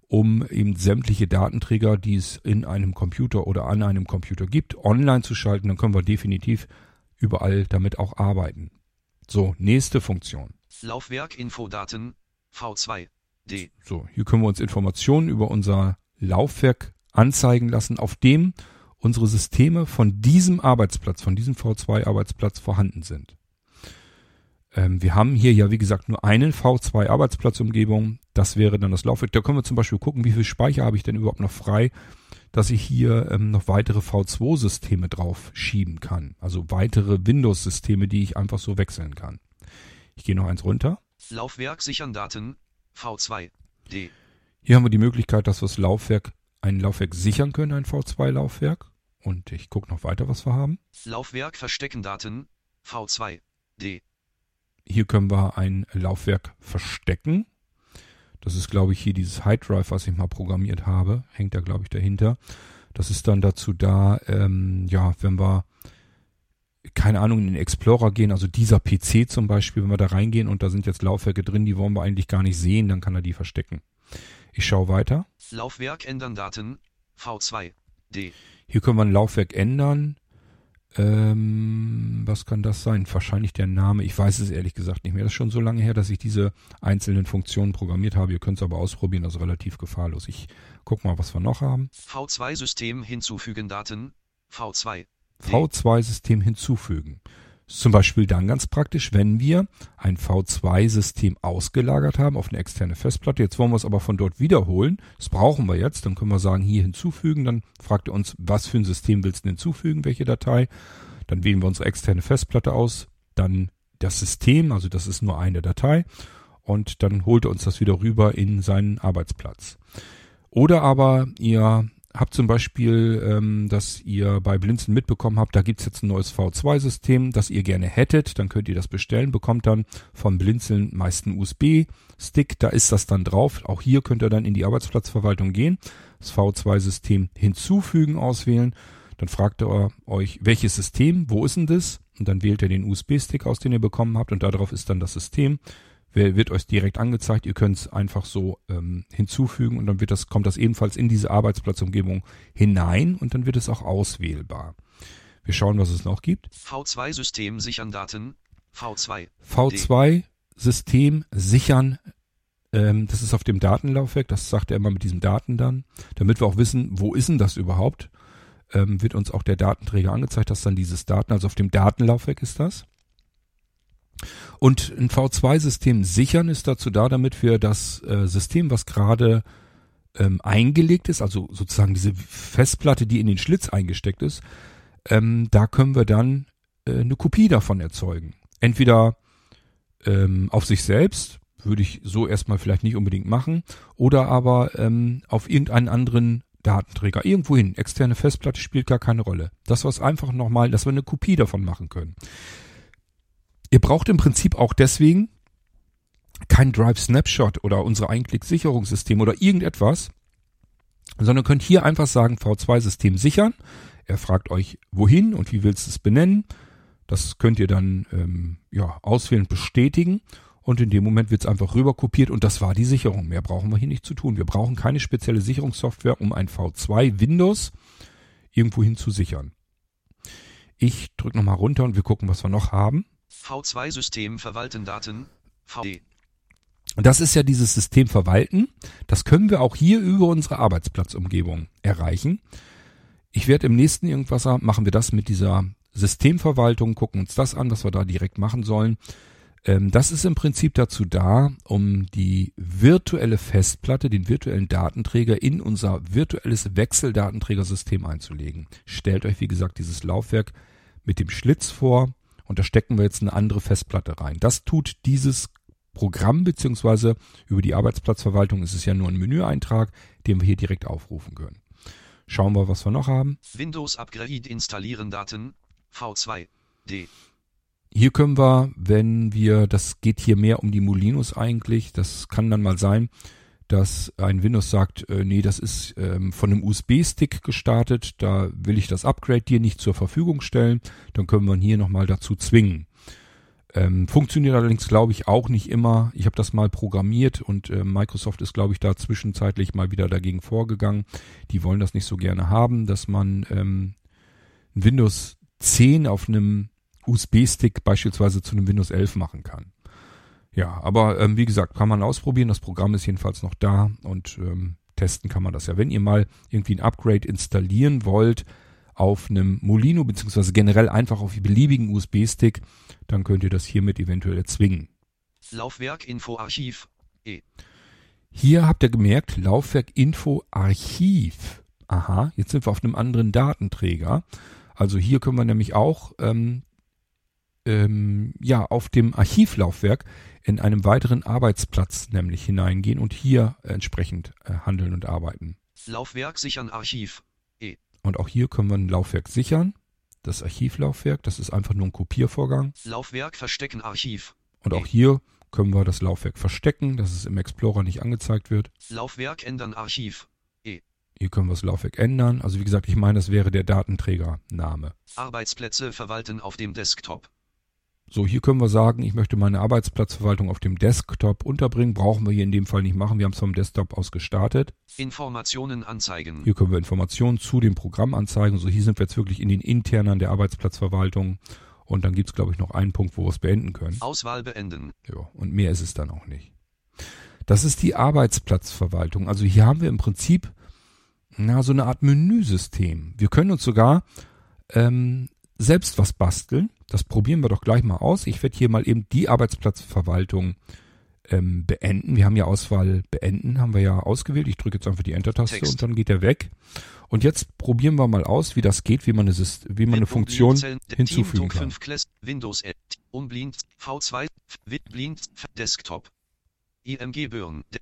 um eben sämtliche Datenträger, die es in einem Computer oder an einem Computer gibt, online zu schalten. Dann können wir definitiv überall damit auch arbeiten. So, nächste Funktion. Laufwerk Infodaten V2 D. So, hier können wir uns Informationen über unser Laufwerk anzeigen lassen, auf dem unsere Systeme von diesem Arbeitsplatz, von diesem V2-Arbeitsplatz vorhanden sind. Ähm, wir haben hier ja, wie gesagt, nur einen V2-Arbeitsplatzumgebung. Das wäre dann das Laufwerk. Da können wir zum Beispiel gucken, wie viel Speicher habe ich denn überhaupt noch frei, dass ich hier ähm, noch weitere V2-Systeme drauf schieben kann. Also weitere Windows-Systeme, die ich einfach so wechseln kann. Ich gehe noch eins runter. Laufwerk sichern Daten V2 D. Hier haben wir die Möglichkeit, dass wir das Laufwerk, ein Laufwerk sichern können, ein V2-Laufwerk. Und ich gucke noch weiter, was wir haben. Laufwerk verstecken Daten V2 D. Hier können wir ein Laufwerk verstecken. Das ist, glaube ich, hier dieses High Drive, was ich mal programmiert habe. Hängt da, glaube ich, dahinter. Das ist dann dazu da, ähm, ja, wenn wir keine Ahnung, in den Explorer gehen, also dieser PC zum Beispiel, wenn wir da reingehen und da sind jetzt Laufwerke drin, die wollen wir eigentlich gar nicht sehen, dann kann er die verstecken. Ich schaue weiter. Laufwerk ändern Daten. V2. D. Hier können wir ein Laufwerk ändern. Ähm, was kann das sein? Wahrscheinlich der Name. Ich weiß es ehrlich gesagt nicht mehr. Das ist schon so lange her, dass ich diese einzelnen Funktionen programmiert habe. Ihr könnt es aber ausprobieren, ist relativ gefahrlos. Ich guck mal, was wir noch haben. V2 System hinzufügen Daten. V2. D. V2-System hinzufügen. Zum Beispiel dann ganz praktisch, wenn wir ein V2-System ausgelagert haben auf eine externe Festplatte. Jetzt wollen wir es aber von dort wiederholen. Das brauchen wir jetzt. Dann können wir sagen, hier hinzufügen. Dann fragt er uns, was für ein System willst du hinzufügen, welche Datei. Dann wählen wir unsere externe Festplatte aus. Dann das System, also das ist nur eine Datei. Und dann holt er uns das wieder rüber in seinen Arbeitsplatz. Oder aber ihr habt zum Beispiel, ähm, dass ihr bei Blinzen mitbekommen habt, da gibt's jetzt ein neues V2-System, das ihr gerne hättet, dann könnt ihr das bestellen, bekommt dann vom Blinzeln meist einen USB-Stick, da ist das dann drauf. Auch hier könnt ihr dann in die Arbeitsplatzverwaltung gehen, das V2-System hinzufügen, auswählen. Dann fragt er euch, welches System, wo ist denn das? Und dann wählt ihr den USB-Stick aus, den ihr bekommen habt und darauf ist dann das System. Wer- Wird euch direkt angezeigt. Ihr könnt es einfach so ähm, hinzufügen und dann wird das, kommt das ebenfalls in diese Arbeitsplatzumgebung hinein und dann wird es auch auswählbar. Wir schauen, was es noch gibt. V2 System sichern Daten. V2. V2-System sichern. Ähm, das ist auf dem Datenlaufwerk. Das sagt er immer mit diesen Daten dann. Damit wir auch wissen, wo ist denn das überhaupt? Ähm, wird uns auch der Datenträger angezeigt, dass dann dieses Daten, also auf dem Datenlaufwerk ist das. Und ein V2-System sichern ist dazu da, damit wir das äh, System, was gerade ähm, eingelegt ist, also sozusagen diese Festplatte, die in den Schlitz eingesteckt ist, ähm, da können wir dann äh, eine Kopie davon erzeugen. Entweder ähm, auf sich selbst, würde ich so erstmal vielleicht nicht unbedingt machen, oder aber ähm, auf irgendeinen anderen Datenträger, irgendwohin. Externe Festplatte spielt gar keine Rolle. Das was einfach nochmal, dass wir eine Kopie davon machen können. Ihr braucht im Prinzip auch deswegen kein Drive Snapshot oder unsere Einklick-Sicherungssystem oder irgendetwas, sondern könnt hier einfach sagen V2-System sichern. Er fragt euch, wohin und wie willst du es benennen. Das könnt ihr dann ähm, ja, auswählen bestätigen. Und in dem Moment wird es einfach rüber kopiert und das war die Sicherung. Mehr brauchen wir hier nicht zu tun. Wir brauchen keine spezielle Sicherungssoftware, um ein V2 Windows irgendwohin zu sichern. Ich drücke nochmal runter und wir gucken, was wir noch haben. V2 System verwalten Daten. VD. Das ist ja dieses System verwalten. Das können wir auch hier über unsere Arbeitsplatzumgebung erreichen. Ich werde im nächsten irgendwas machen wir das mit dieser Systemverwaltung, gucken uns das an, was wir da direkt machen sollen. Ähm, das ist im Prinzip dazu da, um die virtuelle Festplatte, den virtuellen Datenträger in unser virtuelles Wechseldatenträgersystem einzulegen. Stellt euch, wie gesagt, dieses Laufwerk mit dem Schlitz vor und da stecken wir jetzt eine andere Festplatte rein. Das tut dieses Programm beziehungsweise über die Arbeitsplatzverwaltung ist es ja nur ein Menüeintrag, den wir hier direkt aufrufen können. Schauen wir, was wir noch haben. Windows Upgrade installieren Daten. V2. D. Hier können wir, wenn wir, das geht hier mehr um die Molinos eigentlich, das kann dann mal sein, dass ein Windows sagt, äh, nee, das ist ähm, von einem USB-Stick gestartet, da will ich das Upgrade dir nicht zur Verfügung stellen, dann können wir ihn hier nochmal dazu zwingen. Ähm, funktioniert allerdings, glaube ich, auch nicht immer. Ich habe das mal programmiert und äh, Microsoft ist, glaube ich, da zwischenzeitlich mal wieder dagegen vorgegangen. Die wollen das nicht so gerne haben, dass man ähm, Windows 10 auf einem USB-Stick beispielsweise zu einem Windows 11 machen kann. Ja, aber ähm, wie gesagt, kann man ausprobieren. Das Programm ist jedenfalls noch da und ähm, testen kann man das ja. Wenn ihr mal irgendwie ein Upgrade installieren wollt auf einem Molino beziehungsweise generell einfach auf beliebigen USB-Stick, dann könnt ihr das hiermit eventuell erzwingen. Laufwerk Info Archiv. E. Hier habt ihr gemerkt, Laufwerk Info Archiv. Aha, jetzt sind wir auf einem anderen Datenträger. Also hier können wir nämlich auch ähm, ähm, ja auf dem Archivlaufwerk in einem weiteren Arbeitsplatz nämlich hineingehen und hier entsprechend äh, handeln und arbeiten. Laufwerk sichern Archiv. Und auch hier können wir ein Laufwerk sichern. Das Archivlaufwerk, das ist einfach nur ein Kopiervorgang. Laufwerk verstecken Archiv. Und auch hier können wir das Laufwerk verstecken, dass es im Explorer nicht angezeigt wird. Laufwerk ändern Archiv. Hier können wir das Laufwerk ändern. Also wie gesagt, ich meine, das wäre der Datenträgername. Arbeitsplätze verwalten auf dem Desktop. So, hier können wir sagen, ich möchte meine Arbeitsplatzverwaltung auf dem Desktop unterbringen. Brauchen wir hier in dem Fall nicht machen. Wir haben es vom Desktop aus gestartet. Informationen anzeigen. Hier können wir Informationen zu dem Programm anzeigen. So, hier sind wir jetzt wirklich in den internen der Arbeitsplatzverwaltung. Und dann gibt's glaube ich, noch einen Punkt, wo wir es beenden können. Auswahl beenden. Ja, und mehr ist es dann auch nicht. Das ist die Arbeitsplatzverwaltung. Also hier haben wir im Prinzip na, so eine Art Menüsystem. Wir können uns sogar ähm, selbst was basteln. Das probieren wir doch gleich mal aus. Ich werde hier mal eben die Arbeitsplatzverwaltung ähm, beenden. Wir haben ja Auswahl beenden, haben wir ja ausgewählt. Ich drücke jetzt einfach die Enter-Taste und dann geht er weg. Und jetzt probieren wir mal aus, wie das geht, wie man eine, wie man eine Funktion hinzufügen kann. 5 Class, Windows Unblind, V2, Wit- Blind, Desktop. IMG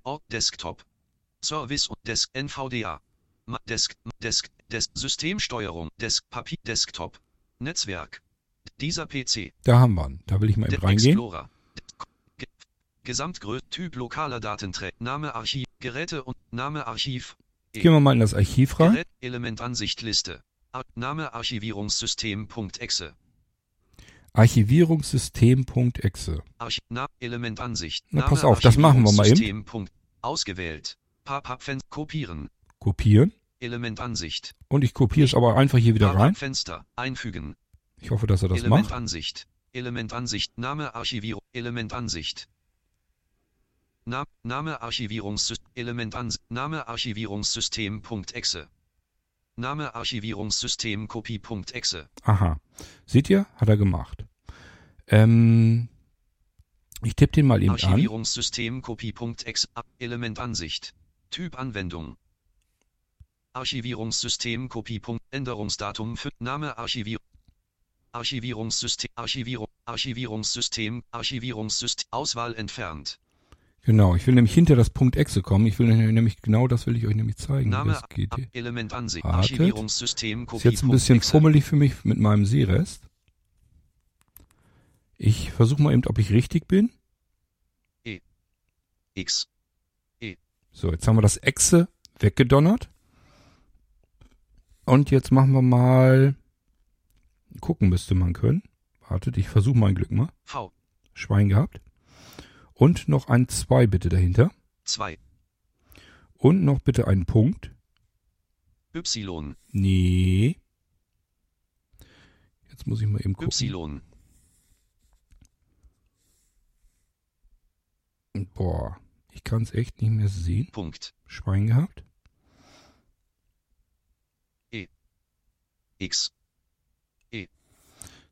Ort Desktop. Service und Desk NVDA. Desk, Desk, Desk, Systemsteuerung, Desk, Papier, Desktop. Netzwerk. Dieser PC. Da haben wir ihn. Da will ich mal eben reingehen. Explorer. Ge Gesamtgröße, Typ lokaler Datenträger, Name Archiv, Geräte und Name Archiv. Gehen wir mal in das Archiv rein. Gerät, Elementansicht Liste. Ar Name Archivierungssystem.exe. Archivierungssystem.exe. Arch Na Elementansicht. Na, pass auf, das machen wir mal eben. Ausgewählt. Pop-up-Fenster. Kopieren. Kopieren. Elementansicht. Und ich kopiere es aber einfach hier wieder rein. Pop-up-Fenster. Einfügen. Ich hoffe, dass er das macht. Elementansicht. Elementansicht. Name Archivierung. Elementansicht. Na, Name Archivierungssystem. Elementansicht. Name Archivierungssystem.exe. Name Archivierungssystem Kopie.exe. Aha. Seht ihr? Hat er gemacht. Ähm, ich tippe den mal eben an. Archivierungssystem Kopie.exe. A- Elementansicht. Typ Anwendung. Archivierungssystem Kopie. Änderungsdatum für Name Archivier. Archivierungssystem. Archivierung. Archivierungssystem. Archivierungssystem. Auswahl entfernt. Genau. Ich will nämlich hinter das Punkt Exe kommen. Ich will nämlich genau das will ich euch nämlich zeigen. wie Name das geht hier. Elementansicht. Wartet. Archivierungssystem Ist Kopie. jetzt ein bisschen fummelig für mich mit meinem Sehrest. Ich versuche mal eben, ob ich richtig bin. X. So, jetzt haben wir das Exe weggedonnert. Und jetzt machen wir mal. Gucken müsste man können. Wartet, ich versuche mein Glück mal. V. Schwein gehabt. Und noch ein 2 bitte dahinter. 2. Und noch bitte einen Punkt. Y. Nee. Jetzt muss ich mal eben gucken. Y. Boah, ich kann es echt nicht mehr sehen. Punkt. Schwein gehabt. X.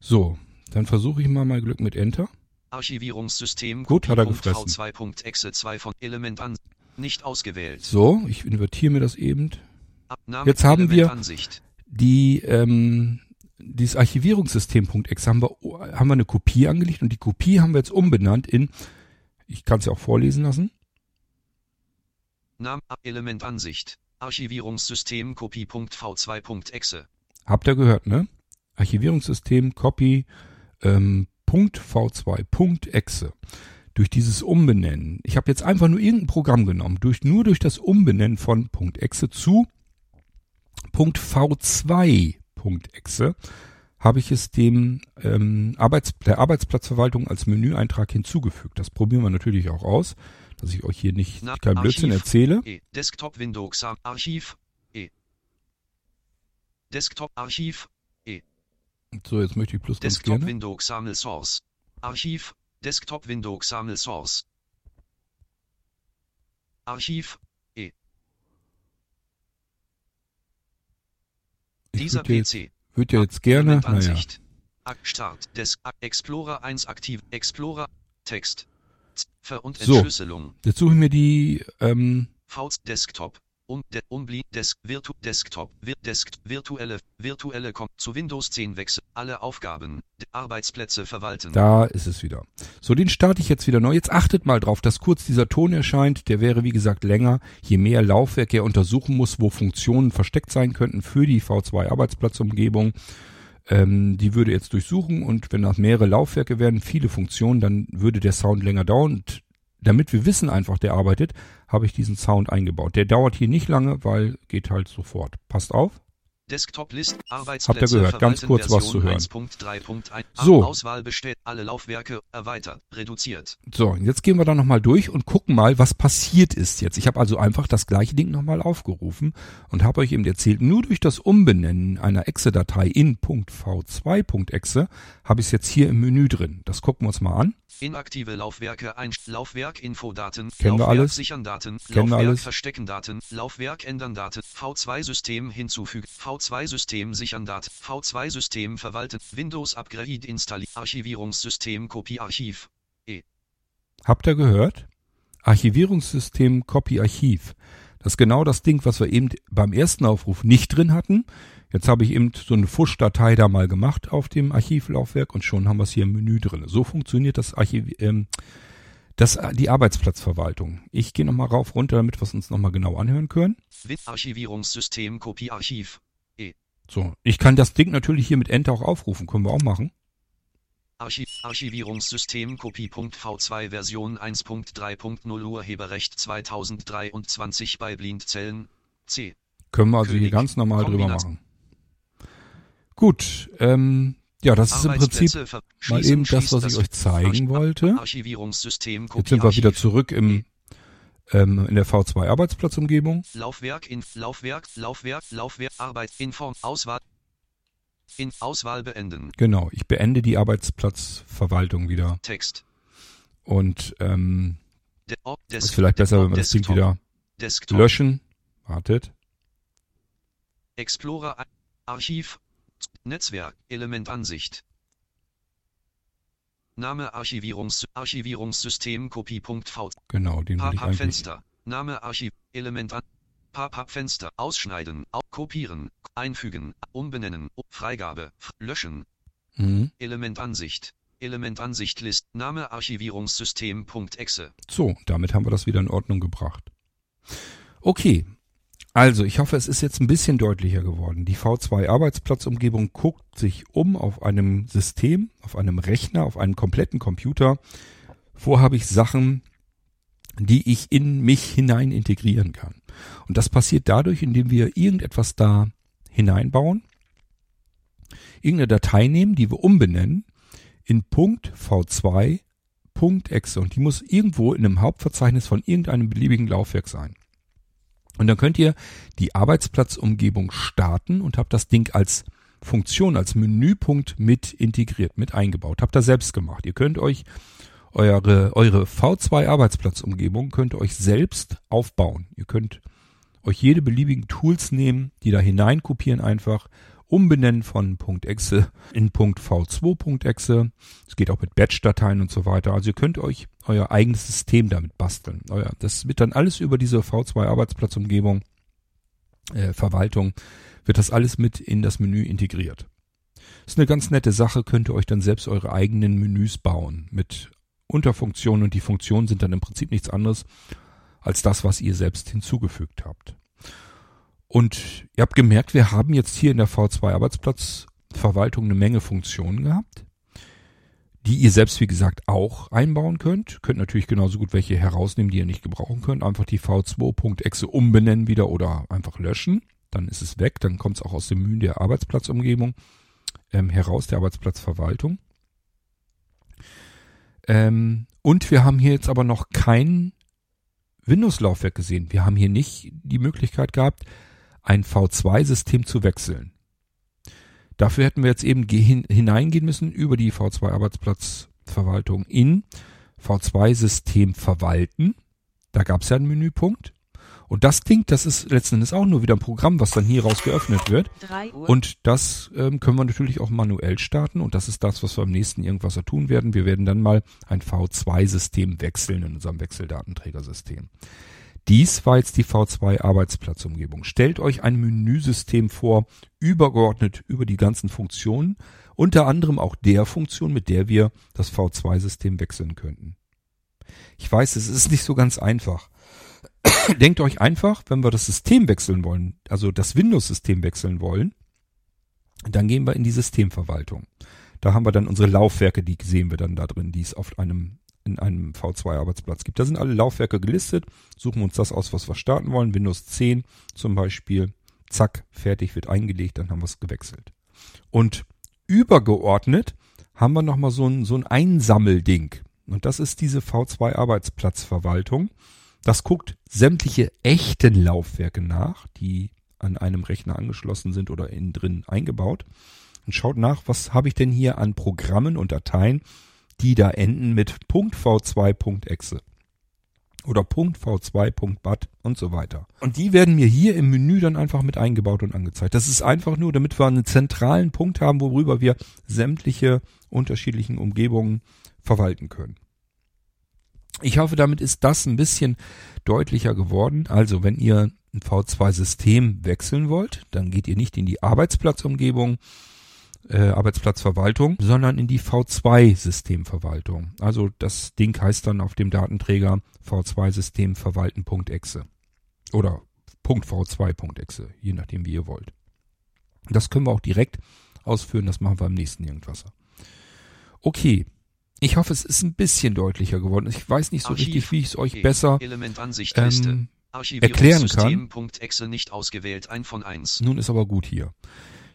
So, dann versuche ich mal mein Glück mit Enter. Archivierungssystem Gut, hat er gefressen. V2.exe 2 von Element an. Nicht ausgewählt. So, ich invertiere mir das eben. Abnahme Jetzt haben wir- Elementansicht. Die, ähm, dieses Archivierungssystem.exe haben wir, haben wir eine Kopie angelegt und die Kopie haben wir jetzt umbenannt in, ich kann es ja auch vorlesen lassen. Name Elementansicht. Archivierungssystem Kopie.v2.exe. Habt ihr gehört, ne? Archivierungssystem, Copy, ähm, .v2.exe. Durch dieses Umbenennen. Ich habe jetzt einfach nur irgendein Programm genommen. Durch, nur durch das Umbenennen von .exe zu .v2.exe habe ich es dem ähm, Arbeits der Arbeitsplatzverwaltung als Menüeintrag hinzugefügt. Das probieren wir natürlich auch aus, dass ich euch hier nicht Na, kein Blödsinn Archiv. erzähle. E. Desktop Windows Archiv. E. Desktop Archiv. So, jetzt möchte ich ganz Desktop gerne. Windows Samel Source. Archiv. Desktop Windows Samel Source. Archiv. Ich Dieser würde PC. würd ja jetzt gerne, naja. Start. Des Explorer 1 aktiv. Explorer. Text. Ver- und So. Entschlüsselung. jetzt suche ich mir die, ähm, Desktop. Um, de, Unblind Desk, Virtu, Desktop, Vir, Desk, virtuelle, virtuelle, Kom zu Windows 10 wechsel, alle Aufgaben, Arbeitsplätze verwalten. Da ist es wieder. So, den starte ich jetzt wieder neu. Jetzt achtet mal drauf, dass kurz dieser Ton erscheint. Der wäre, wie gesagt, länger. Je mehr Laufwerk er untersuchen muss, wo Funktionen versteckt sein könnten für die V2-Arbeitsplatzumgebung. Ähm, die würde jetzt durchsuchen und wenn das mehrere Laufwerke wären, viele Funktionen, dann würde der Sound länger dauern und damit wir wissen einfach, der arbeitet, habe ich diesen Sound eingebaut. Der dauert hier nicht lange, weil geht halt sofort. Passt auf. Desktop-List, Arbeitsplätze, Habt ihr gehört, ganz kurz Version was zu hören. 1.3.1, so. Auswahl besteht, alle Laufwerke erweitert, reduziert. So, jetzt gehen wir da nochmal durch und gucken mal, was passiert ist jetzt. Ich habe also einfach das gleiche Ding nochmal aufgerufen und habe euch eben erzählt, nur durch das Umbenennen einer Exe-Datei in .v2.exe habe ich es jetzt hier im Menü drin. Das gucken wir uns mal an. Inaktive Laufwerke ein Laufwerk Infodaten, Kennen Laufwerk alles? sichern Daten, Kennen Laufwerk alles? verstecken Daten, Laufwerk ändern Daten, V2 System hinzufügen, V2-System sichern Dat, V2-System verwalten, Windows Upgrade installieren, Archivierungssystem Kopiearchiv. E. Habt ihr gehört? Archivierungssystem Kopiearchiv. Das ist genau das Ding, was wir eben beim ersten Aufruf nicht drin hatten. Jetzt habe ich eben so eine Fuschdatei da mal gemacht auf dem Archivlaufwerk und schon haben wir es hier im Menü drin. So funktioniert das Archiv, ähm, das, die Arbeitsplatzverwaltung. Ich gehe nochmal rauf runter, damit wir es uns nochmal genau anhören können. Archivierungssystem Kopiearchiv. So, ich kann das Ding natürlich hier mit Enter auch aufrufen, können wir auch machen. Archiv Archivierungssystem Kopie.v2 Version 1.3.0 Urheberrecht 2023 bei Blindzellen. C. Können wir also hier König. ganz normal drüber machen. Gut, ähm, ja, das ist im Prinzip mal eben das, was ich euch zeigen wollte. Archivierungssystem Jetzt sind wir wieder zurück im, ähm, in der V2 Arbeitsplatzumgebung. Laufwerk in Laufwerk Laufwerk Laufwerk Arbeit Inform Auswahl in Auswahl beenden Genau, ich beende die Arbeitsplatzverwaltung wieder. Text Und ähm, De oh, ist vielleicht besser, wenn wir das Ding wieder Desktop löschen. Wartet. Explorer Ar- Archiv Netzwerk Elementansicht Name Archivierungs Archivierungssystem Kopie.v Genau, den eigentlich. Pop-up-Fenster. Name Archiv. Element an. Pop-up-Fenster. Ausschneiden. Au kopieren. Einfügen. Umbenennen. Freigabe. Löschen. Mhm. Elementansicht. Elementansicht List. Name Archivierungssystem.exe. So, damit haben wir das wieder in Ordnung gebracht. Okay. Also, ich hoffe, es ist jetzt ein bisschen deutlicher geworden. Die V2 Arbeitsplatzumgebung guckt sich um auf einem System, auf einem Rechner, auf einem kompletten Computer. Wo habe ich Sachen, die ich in mich hinein integrieren kann? Und das passiert dadurch, indem wir irgendetwas da hineinbauen, irgendeine Datei nehmen, die wir umbenennen in .v2.exe und die muss irgendwo in einem Hauptverzeichnis von irgendeinem beliebigen Laufwerk sein. Und dann könnt ihr die Arbeitsplatzumgebung starten und habt das Ding als Funktion, als Menüpunkt mit integriert, mit eingebaut. Habt ihr selbst gemacht. Ihr könnt euch eure, eure V2 Arbeitsplatzumgebung könnt ihr euch selbst aufbauen. Ihr könnt euch jede beliebigen Tools nehmen, die da hinein kopieren einfach, umbenennen von .exe in .v2.exe. Es geht auch mit Batch-Dateien und so weiter. Also ihr könnt euch euer eigenes System damit basteln. Euer, das wird dann alles über diese V2 Arbeitsplatzumgebung, äh, Verwaltung, wird das alles mit in das Menü integriert. Ist eine ganz nette Sache, könnt ihr euch dann selbst eure eigenen Menüs bauen mit Unterfunktionen und die Funktionen sind dann im Prinzip nichts anderes als das, was ihr selbst hinzugefügt habt. Und ihr habt gemerkt, wir haben jetzt hier in der V2 Arbeitsplatzverwaltung eine Menge Funktionen gehabt, die ihr selbst, wie gesagt, auch einbauen könnt. Könnt natürlich genauso gut welche herausnehmen, die ihr nicht gebrauchen könnt. Einfach die V2.exe umbenennen wieder oder einfach löschen. Dann ist es weg. Dann kommt es auch aus dem Menü der Arbeitsplatzumgebung ähm, heraus, der Arbeitsplatzverwaltung. Ähm, und wir haben hier jetzt aber noch kein Windows-Laufwerk gesehen. Wir haben hier nicht die Möglichkeit gehabt, ein V2-System zu wechseln. Dafür hätten wir jetzt eben hin, hineingehen müssen über die V2-Arbeitsplatzverwaltung in V2-System verwalten. Da gab es ja einen Menüpunkt. Und das Ding, das ist letzten Endes auch nur wieder ein Programm, was dann hier raus geöffnet wird. 3 Uhr. Und das ähm, können wir natürlich auch manuell starten und das ist das, was wir am nächsten irgendwas tun werden. Wir werden dann mal ein V2-System wechseln in unserem Wechseldatenträgersystem. Dies war jetzt die V2 Arbeitsplatzumgebung. Stellt euch ein Menüsystem vor, übergeordnet über die ganzen Funktionen, unter anderem auch der Funktion, mit der wir das V2-System wechseln könnten. Ich weiß, es ist nicht so ganz einfach. [COUGHS] Denkt euch einfach, wenn wir das System wechseln wollen, also das Windows-System wechseln wollen, dann gehen wir in die Systemverwaltung. Da haben wir dann unsere Laufwerke, die sehen wir dann da drin, die es auf einem in einem V2-Arbeitsplatz gibt. Da sind alle Laufwerke gelistet, suchen uns das aus, was wir starten wollen. Windows 10 zum Beispiel, zack, fertig, wird eingelegt, dann haben wir es gewechselt. Und übergeordnet haben wir nochmal so ein, so ein Einsammelding. Und das ist diese V2-Arbeitsplatzverwaltung. Das guckt sämtliche echten Laufwerke nach, die an einem Rechner angeschlossen sind oder innen drin eingebaut. Und schaut nach, was habe ich denn hier an Programmen und Dateien, die da enden mit .v2.exe oder .v2.bat und so weiter. Und die werden mir hier im Menü dann einfach mit eingebaut und angezeigt. Das ist einfach nur, damit wir einen zentralen Punkt haben, worüber wir sämtliche unterschiedlichen Umgebungen verwalten können. Ich hoffe, damit ist das ein bisschen deutlicher geworden. Also, wenn ihr ein V2-System wechseln wollt, dann geht ihr nicht in die Arbeitsplatzumgebung, äh, Arbeitsplatzverwaltung, sondern in die V2-Systemverwaltung. Also das Ding heißt dann auf dem Datenträger V2-System verwalten.exe oder .v2.exe, je nachdem wie ihr wollt. Das können wir auch direkt ausführen, das machen wir im nächsten irgendwas. Okay, ich hoffe, es ist ein bisschen deutlicher geworden. Ich weiß nicht so Archiv, richtig, wie ich es euch besser ähm, erklären kann. nicht ausgewählt, ein von eins. Nun ist aber gut hier.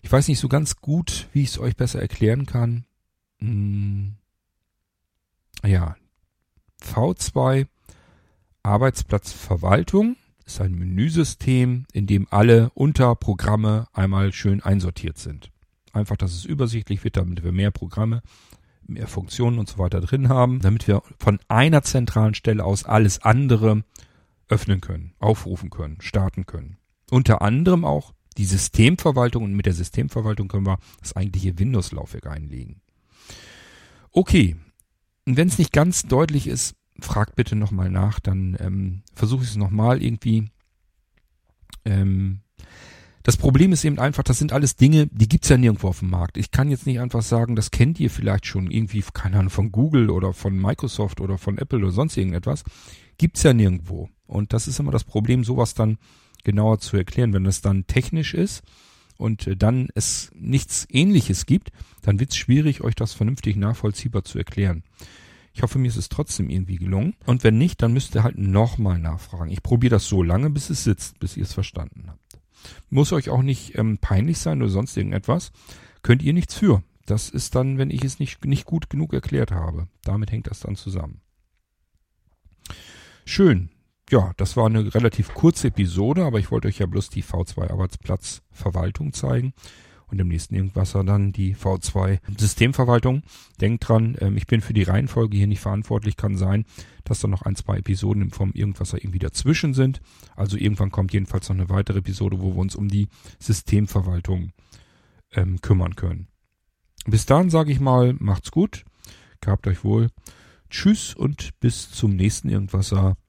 Ich weiß nicht so ganz gut, wie ich es euch besser erklären kann. Hm. Ja, V2 Arbeitsplatzverwaltung ist ein Menüsystem, in dem alle Unterprogramme einmal schön einsortiert sind. Einfach, dass es übersichtlich wird, damit wir mehr Programme, mehr Funktionen und so weiter drin haben, damit wir von einer zentralen Stelle aus alles andere öffnen können, aufrufen können, starten können. Unter anderem auch die Systemverwaltung und mit der Systemverwaltung können wir das eigentliche Windows-Laufwerk einlegen. Okay, und wenn es nicht ganz deutlich ist, fragt bitte nochmal nach, dann ähm, versuche ich es nochmal irgendwie. Ähm, das Problem ist eben einfach, das sind alles Dinge, die gibt's ja nirgendwo auf dem Markt. Ich kann jetzt nicht einfach sagen, das kennt ihr vielleicht schon irgendwie, keine Ahnung, von Google oder von Microsoft oder von Apple oder sonst irgendetwas. Gibt's ja nirgendwo. Und das ist immer das Problem, sowas dann genauer zu erklären. Wenn es dann technisch ist und äh, dann es nichts ähnliches gibt, dann wird es schwierig, euch das vernünftig nachvollziehbar zu erklären. Ich hoffe, mir ist es trotzdem irgendwie gelungen. Und wenn nicht, dann müsst ihr halt nochmal nachfragen. Ich probiere das so lange, bis es sitzt, bis ihr es verstanden habt. Muss euch auch nicht ähm, peinlich sein oder sonst irgendetwas. Könnt ihr nichts für. Das ist dann, wenn ich es nicht, nicht gut genug erklärt habe. Damit hängt das dann zusammen. Schön ja, das war eine relativ kurze Episode, aber ich wollte euch ja bloß die V2 Arbeitsplatzverwaltung zeigen und im nächsten Irgendwasser dann die V2 Systemverwaltung. Denkt dran, ähm, ich bin für die Reihenfolge hier nicht verantwortlich. Kann sein, dass da noch ein, zwei Episoden vom Irgendwasser irgendwie dazwischen sind. Also irgendwann kommt jedenfalls noch eine weitere Episode, wo wir uns um die Systemverwaltung ähm, kümmern können. Bis dahin sage ich mal, macht's gut, gehabt euch wohl. Tschüss und bis zum nächsten Irgendwasser